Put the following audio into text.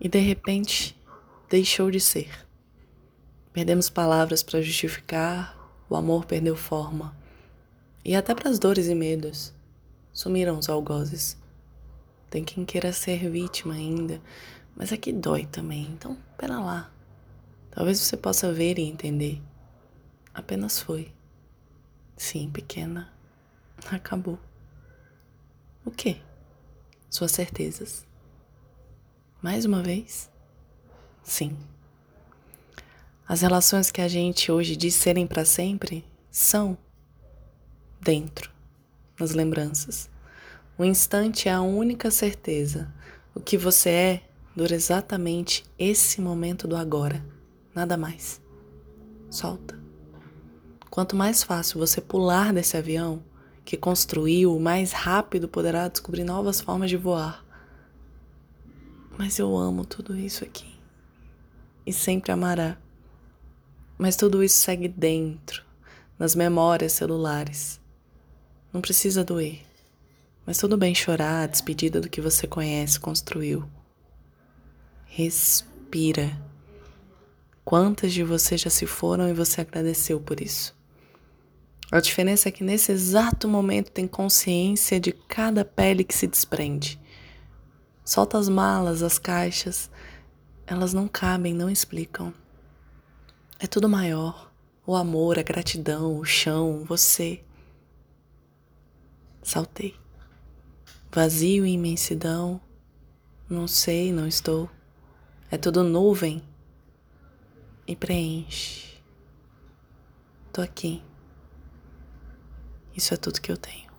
e de repente deixou de ser. Perdemos palavras para justificar, o amor perdeu forma. E até para as dores e medos sumiram os algozes. Tem quem queira ser vítima ainda, mas aqui dói também. Então, pera lá. Talvez você possa ver e entender. Apenas foi. Sim, pequena. Acabou. O quê? Suas certezas. Mais uma vez? Sim. As relações que a gente hoje diz serem para sempre são dentro, nas lembranças. O instante é a única certeza. O que você é dura exatamente esse momento do agora, nada mais. Solta. Quanto mais fácil você pular desse avião que construiu, mais rápido poderá descobrir novas formas de voar. Mas eu amo tudo isso aqui. E sempre amará. Mas tudo isso segue dentro, nas memórias celulares. Não precisa doer. Mas tudo bem chorar a despedida do que você conhece, construiu. Respira. Quantas de vocês já se foram e você agradeceu por isso? A diferença é que nesse exato momento tem consciência de cada pele que se desprende. Solta as malas, as caixas, elas não cabem, não explicam. É tudo maior. O amor, a gratidão, o chão, você. Saltei. Vazio e imensidão. Não sei, não estou. É tudo nuvem. E preenche. Tô aqui. Isso é tudo que eu tenho.